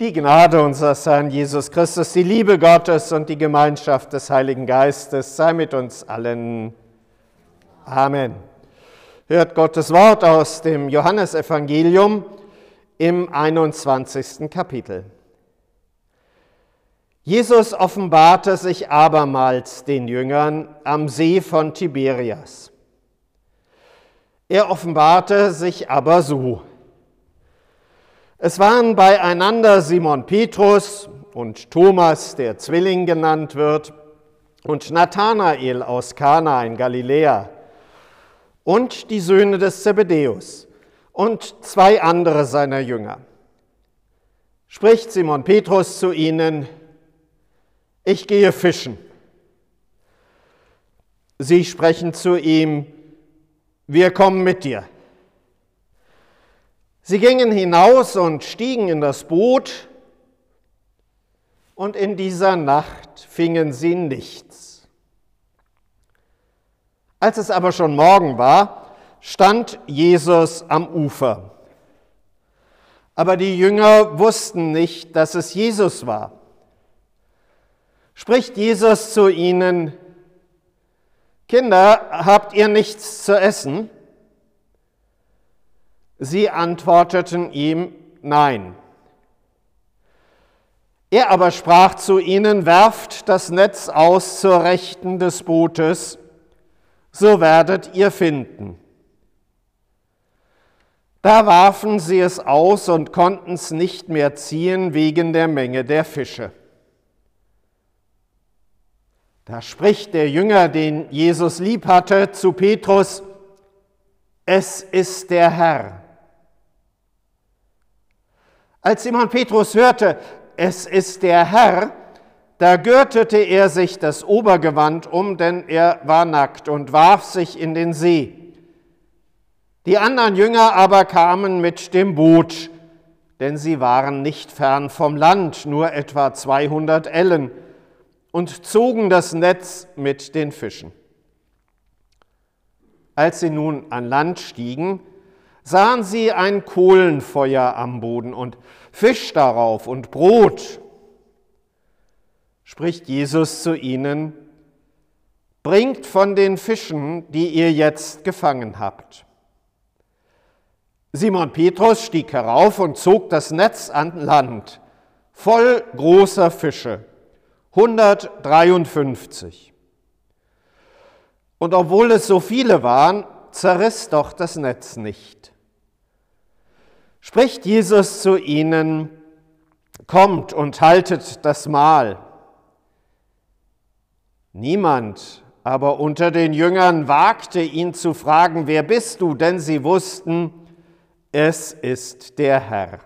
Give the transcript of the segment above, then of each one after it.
Die Gnade unseres Herrn Jesus Christus, die Liebe Gottes und die Gemeinschaft des Heiligen Geistes sei mit uns allen. Amen. Hört Gottes Wort aus dem Johannesevangelium im 21. Kapitel. Jesus offenbarte sich abermals den Jüngern am See von Tiberias. Er offenbarte sich aber so. Es waren beieinander Simon Petrus und Thomas, der Zwilling genannt wird, und Nathanael aus Kana in Galiläa und die Söhne des Zebedäus und zwei andere seiner Jünger. Spricht Simon Petrus zu ihnen, ich gehe fischen. Sie sprechen zu ihm, wir kommen mit dir. Sie gingen hinaus und stiegen in das Boot, und in dieser Nacht fingen sie nichts. Als es aber schon Morgen war, stand Jesus am Ufer. Aber die Jünger wussten nicht, dass es Jesus war. Spricht Jesus zu ihnen, Kinder, habt ihr nichts zu essen? Sie antworteten ihm Nein. Er aber sprach zu ihnen, werft das Netz aus zur Rechten des Bootes, so werdet ihr finden. Da warfen sie es aus und konnten es nicht mehr ziehen wegen der Menge der Fische. Da spricht der Jünger, den Jesus lieb hatte, zu Petrus, es ist der Herr. Als Simon Petrus hörte, es ist der Herr, da gürtete er sich das Obergewand um, denn er war nackt und warf sich in den See. Die anderen Jünger aber kamen mit dem Boot, denn sie waren nicht fern vom Land, nur etwa 200 Ellen, und zogen das Netz mit den Fischen. Als sie nun an Land stiegen, sahen sie ein Kohlenfeuer am Boden und Fisch darauf und Brot. Spricht Jesus zu ihnen, bringt von den Fischen, die ihr jetzt gefangen habt. Simon Petrus stieg herauf und zog das Netz an Land, voll großer Fische, 153. Und obwohl es so viele waren, zerriss doch das Netz nicht. Spricht Jesus zu ihnen, kommt und haltet das Mahl. Niemand aber unter den Jüngern wagte ihn zu fragen, wer bist du? Denn sie wussten, es ist der Herr.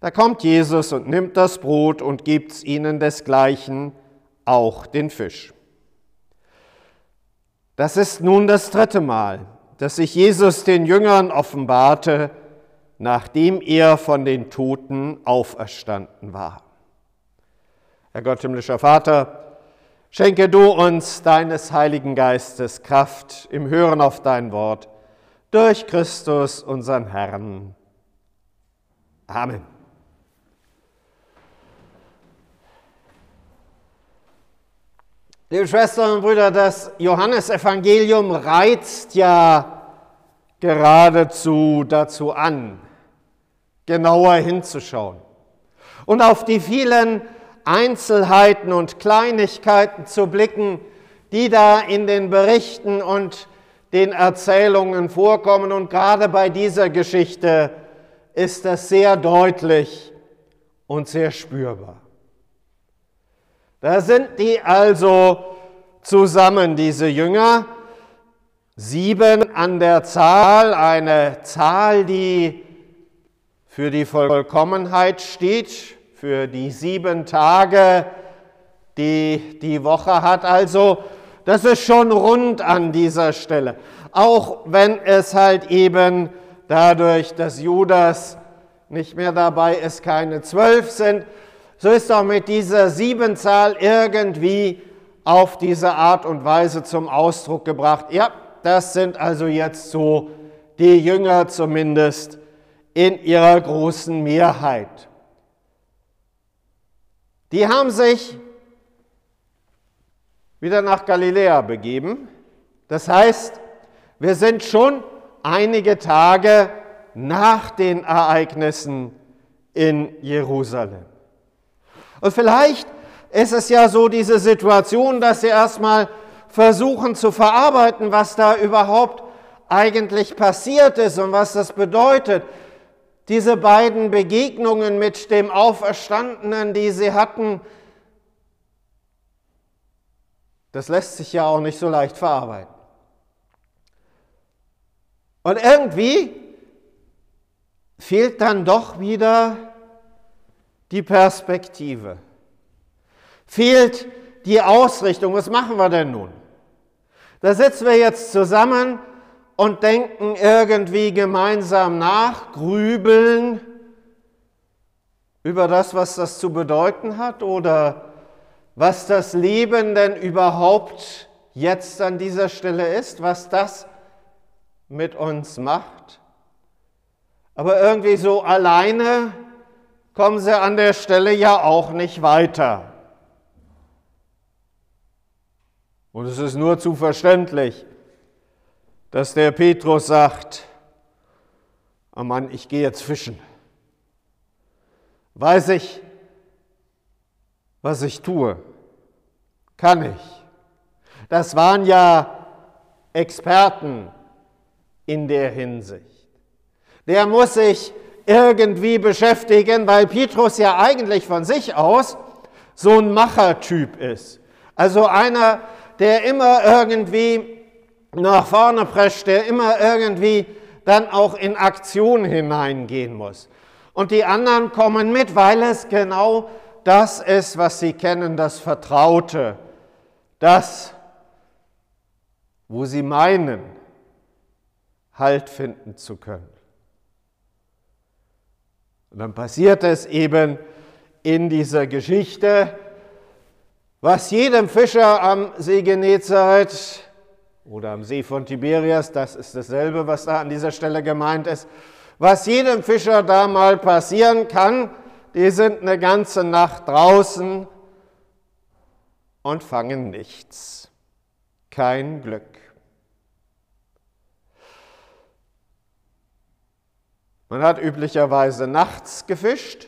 Da kommt Jesus und nimmt das Brot und gibt's ihnen desgleichen, auch den Fisch. Das ist nun das dritte Mal, dass sich Jesus den Jüngern offenbarte, nachdem er von den Toten auferstanden war. Herr Gott, himmlischer Vater, schenke du uns deines Heiligen Geistes Kraft im Hören auf dein Wort durch Christus, unseren Herrn. Amen. Liebe Schwestern und Brüder, das Johannesevangelium reizt ja geradezu dazu an, genauer hinzuschauen und auf die vielen Einzelheiten und Kleinigkeiten zu blicken, die da in den Berichten und den Erzählungen vorkommen. Und gerade bei dieser Geschichte ist das sehr deutlich und sehr spürbar. Da sind die also zusammen, diese Jünger, sieben an der Zahl, eine Zahl, die für die Vollkommenheit steht, für die sieben Tage, die die Woche hat. Also das ist schon rund an dieser Stelle. Auch wenn es halt eben dadurch, dass Judas nicht mehr dabei ist, keine zwölf sind, so ist auch mit dieser Siebenzahl irgendwie auf diese Art und Weise zum Ausdruck gebracht. Ja, das sind also jetzt so die Jünger zumindest in ihrer großen Mehrheit. Die haben sich wieder nach Galiläa begeben. Das heißt, wir sind schon einige Tage nach den Ereignissen in Jerusalem. Und vielleicht ist es ja so diese Situation, dass sie erstmal versuchen zu verarbeiten, was da überhaupt eigentlich passiert ist und was das bedeutet. Diese beiden Begegnungen mit dem Auferstandenen, die sie hatten, das lässt sich ja auch nicht so leicht verarbeiten. Und irgendwie fehlt dann doch wieder die Perspektive. Fehlt die Ausrichtung. Was machen wir denn nun? Da sitzen wir jetzt zusammen und denken irgendwie gemeinsam nach, grübeln über das, was das zu bedeuten hat oder was das Leben denn überhaupt jetzt an dieser Stelle ist, was das mit uns macht. Aber irgendwie so alleine kommen sie an der Stelle ja auch nicht weiter. Und es ist nur zu verständlich, dass der Petrus sagt, oh Mann, ich gehe jetzt fischen. Weiß ich, was ich tue? Kann ich? Das waren ja Experten in der Hinsicht. Der muss sich irgendwie beschäftigen, weil Petrus ja eigentlich von sich aus so ein Machertyp ist. Also einer, der immer irgendwie nach vorne prescht, der immer irgendwie dann auch in Aktion hineingehen muss. Und die anderen kommen mit, weil es genau das ist, was sie kennen, das Vertraute, das, wo sie meinen, Halt finden zu können. Und dann passiert es eben in dieser Geschichte, was jedem Fischer am See Genezareth oder am See von Tiberias, das ist dasselbe, was da an dieser Stelle gemeint ist, was jedem Fischer da mal passieren kann, die sind eine ganze Nacht draußen und fangen nichts. Kein Glück. Man hat üblicherweise nachts gefischt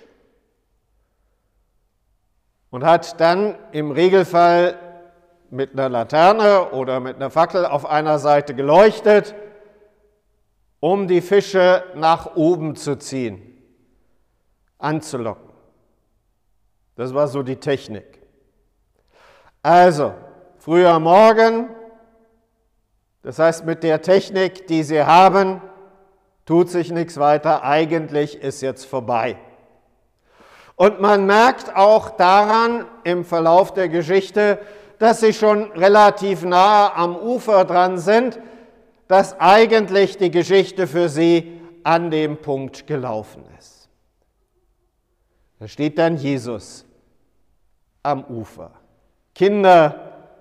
und hat dann im Regelfall mit einer Laterne oder mit einer Fackel auf einer Seite geleuchtet, um die Fische nach oben zu ziehen, anzulocken. Das war so die Technik. Also, früher Morgen, das heißt mit der Technik, die Sie haben, tut sich nichts weiter, eigentlich ist jetzt vorbei. Und man merkt auch daran im Verlauf der Geschichte, dass sie schon relativ nahe am Ufer dran sind, dass eigentlich die Geschichte für sie an dem Punkt gelaufen ist. Da steht dann Jesus am Ufer. Kinder,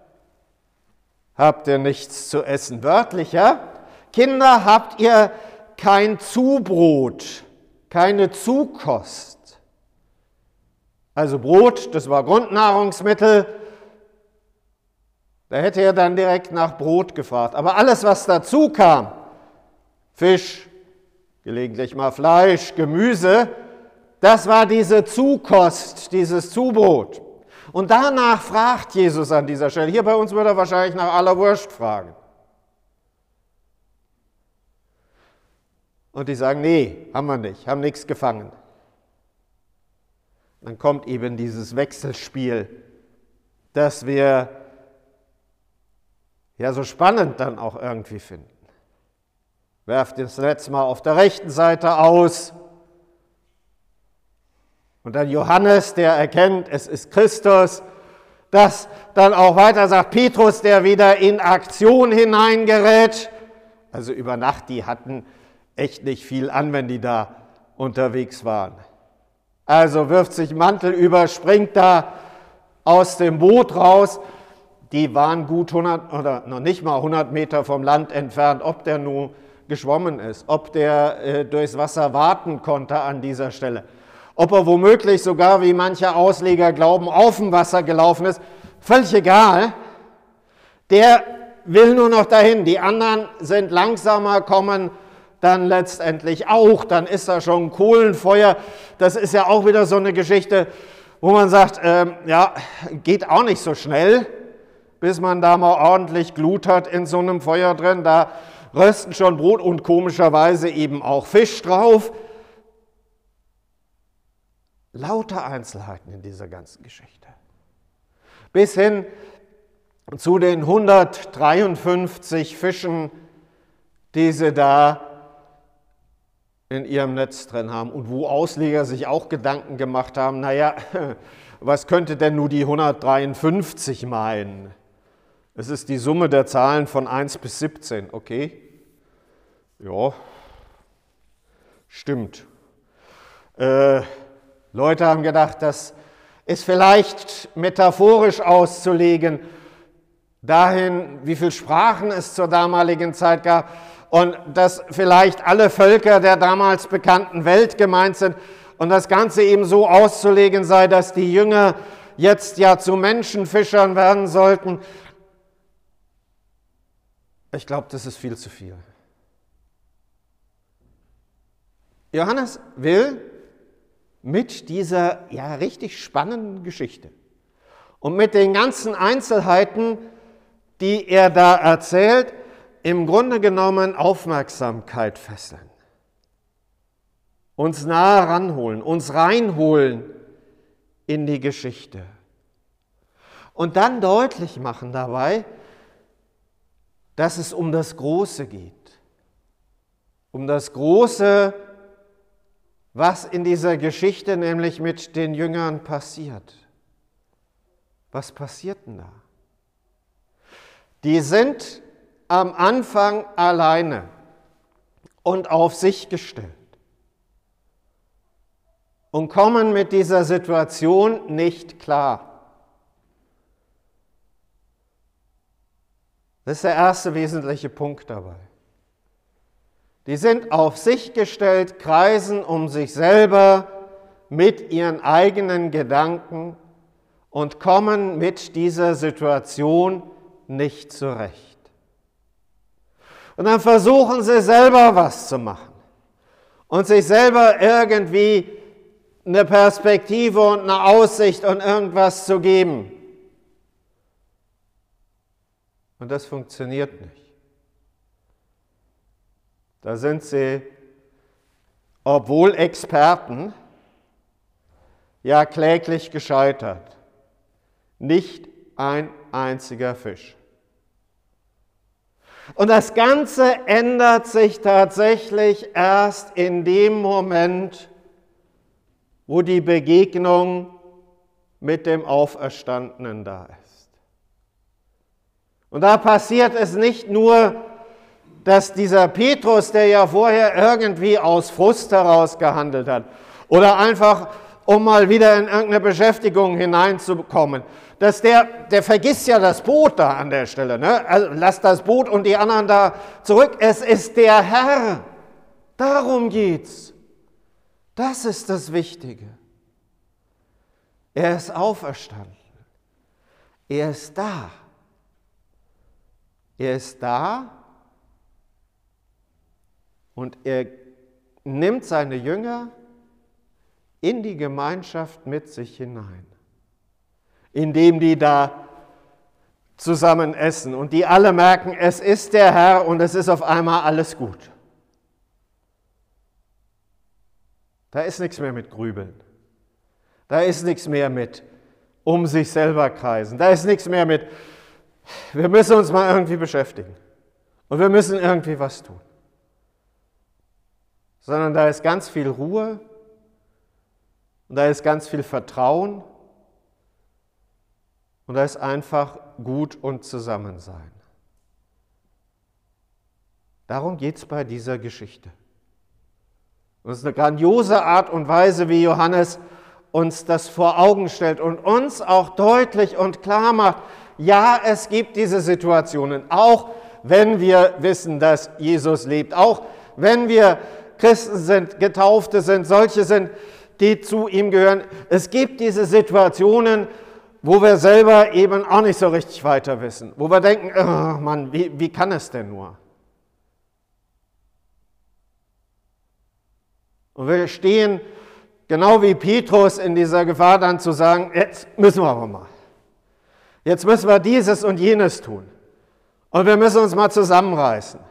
habt ihr nichts zu essen? Wörtlicher, Kinder, habt ihr kein Zubrot, keine Zukost. Also Brot, das war Grundnahrungsmittel, da hätte er dann direkt nach Brot gefragt. Aber alles, was dazu kam, Fisch, gelegentlich mal Fleisch, Gemüse, das war diese Zukost, dieses Zubrot. Und danach fragt Jesus an dieser Stelle. Hier bei uns würde er wahrscheinlich nach aller Wurst fragen. Und die sagen, nee, haben wir nicht, haben nichts gefangen. Dann kommt eben dieses Wechselspiel, das wir ja so spannend dann auch irgendwie finden. Werft das letzte Mal auf der rechten Seite aus. Und dann Johannes, der erkennt, es ist Christus, das dann auch weiter sagt Petrus, der wieder in Aktion hineingerät. Also über Nacht, die hatten echt nicht viel an, wenn die da unterwegs waren. Also wirft sich Mantel über, springt da aus dem Boot raus. Die waren gut 100 oder noch nicht mal 100 Meter vom Land entfernt. Ob der nun geschwommen ist, ob der äh, durchs Wasser warten konnte an dieser Stelle, ob er womöglich sogar, wie manche Ausleger glauben, auf dem Wasser gelaufen ist, völlig egal. Der will nur noch dahin. Die anderen sind langsamer, kommen dann letztendlich auch. Dann ist da schon Kohlenfeuer. Das ist ja auch wieder so eine Geschichte, wo man sagt, äh, ja, geht auch nicht so schnell, bis man da mal ordentlich Glut hat in so einem Feuer drin. Da rösten schon Brot und komischerweise eben auch Fisch drauf. Lauter Einzelheiten in dieser ganzen Geschichte. Bis hin zu den 153 Fischen, die sie da in ihrem Netz drin haben und wo Ausleger sich auch Gedanken gemacht haben, naja, was könnte denn nur die 153 meinen? Es ist die Summe der Zahlen von 1 bis 17, okay? Ja, stimmt. Äh, Leute haben gedacht, das ist vielleicht metaphorisch auszulegen, dahin, wie viele Sprachen es zur damaligen Zeit gab und dass vielleicht alle Völker der damals bekannten Welt gemeint sind und das Ganze eben so auszulegen sei, dass die Jünger jetzt ja zu Menschenfischern werden sollten. Ich glaube, das ist viel zu viel. Johannes will mit dieser ja richtig spannenden Geschichte und mit den ganzen Einzelheiten, die er da erzählt, im Grunde genommen Aufmerksamkeit fesseln, uns nahe ranholen, uns reinholen in die Geschichte und dann deutlich machen dabei, dass es um das Große geht, um das Große, was in dieser Geschichte nämlich mit den Jüngern passiert. Was passiert denn da? Die sind am Anfang alleine und auf sich gestellt und kommen mit dieser Situation nicht klar. Das ist der erste wesentliche Punkt dabei. Die sind auf sich gestellt, kreisen um sich selber mit ihren eigenen Gedanken und kommen mit dieser Situation nicht zurecht. Und dann versuchen sie selber was zu machen und sich selber irgendwie eine Perspektive und eine Aussicht und irgendwas zu geben. Und das funktioniert nicht. Da sind sie, obwohl Experten, ja kläglich gescheitert. Nicht ein einziger Fisch. Und das Ganze ändert sich tatsächlich erst in dem Moment, wo die Begegnung mit dem Auferstandenen da ist. Und da passiert es nicht nur, dass dieser Petrus, der ja vorher irgendwie aus Frust heraus gehandelt hat oder einfach um mal wieder in irgendeine Beschäftigung hineinzukommen, dass der, der vergisst ja das Boot da an der Stelle. Ne? Also lass das Boot und die anderen da zurück. Es ist der Herr. Darum geht's. Das ist das Wichtige. Er ist auferstanden. Er ist da. Er ist da und er nimmt seine Jünger in die Gemeinschaft mit sich hinein indem die da zusammen essen und die alle merken, es ist der Herr und es ist auf einmal alles gut. Da ist nichts mehr mit Grübeln. Da ist nichts mehr mit um sich selber kreisen. Da ist nichts mehr mit, wir müssen uns mal irgendwie beschäftigen. Und wir müssen irgendwie was tun. Sondern da ist ganz viel Ruhe und da ist ganz viel Vertrauen und da ist einfach gut und Zusammensein. Darum geht es bei dieser Geschichte. Und es ist eine grandiose Art und Weise, wie Johannes uns das vor Augen stellt und uns auch deutlich und klar macht, ja, es gibt diese Situationen, auch wenn wir wissen, dass Jesus lebt. Auch wenn wir Christen sind, Getaufte sind, solche sind, die zu ihm gehören. Es gibt diese Situationen, wo wir selber eben auch nicht so richtig weiter wissen, wo wir denken, oh Mann, wie, wie kann es denn nur? Und wir stehen genau wie Petrus in dieser Gefahr dann zu sagen, jetzt müssen wir aber mal. Jetzt müssen wir dieses und jenes tun. Und wir müssen uns mal zusammenreißen.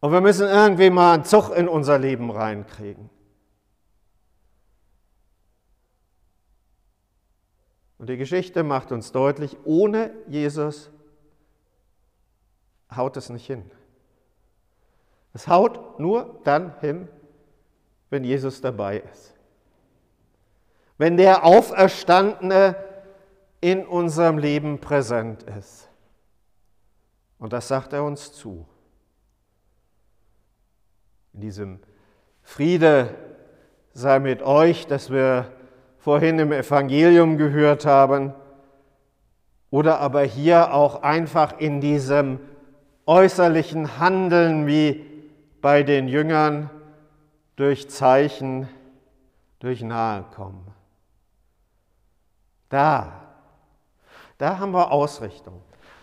Und wir müssen irgendwie mal einen Zug in unser Leben reinkriegen. Und die Geschichte macht uns deutlich, ohne Jesus haut es nicht hin. Es haut nur dann hin, wenn Jesus dabei ist. Wenn der Auferstandene in unserem Leben präsent ist. Und das sagt er uns zu. In diesem Friede sei mit euch, das wir vorhin im Evangelium gehört haben, oder aber hier auch einfach in diesem äußerlichen Handeln wie bei den Jüngern durch Zeichen, durch Nahekommen. Da, da haben wir Ausrichtung.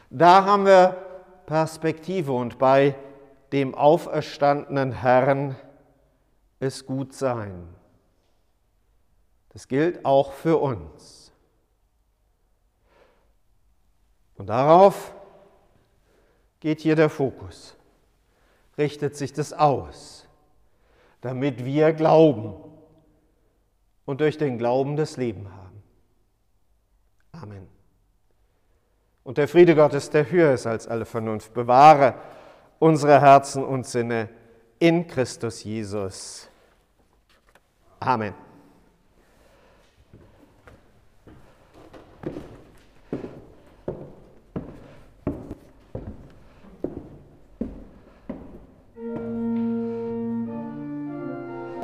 Da haben wir Perspektive und bei dem auferstandenen Herrn ist gut sein. Das gilt auch für uns. Und darauf geht hier der Fokus, richtet sich das aus, damit wir glauben und durch den Glauben das Leben haben. Amen. Und der Friede Gottes, der höher ist als alle Vernunft, bewahre unsere Herzen und Sinne in Christus Jesus. Amen.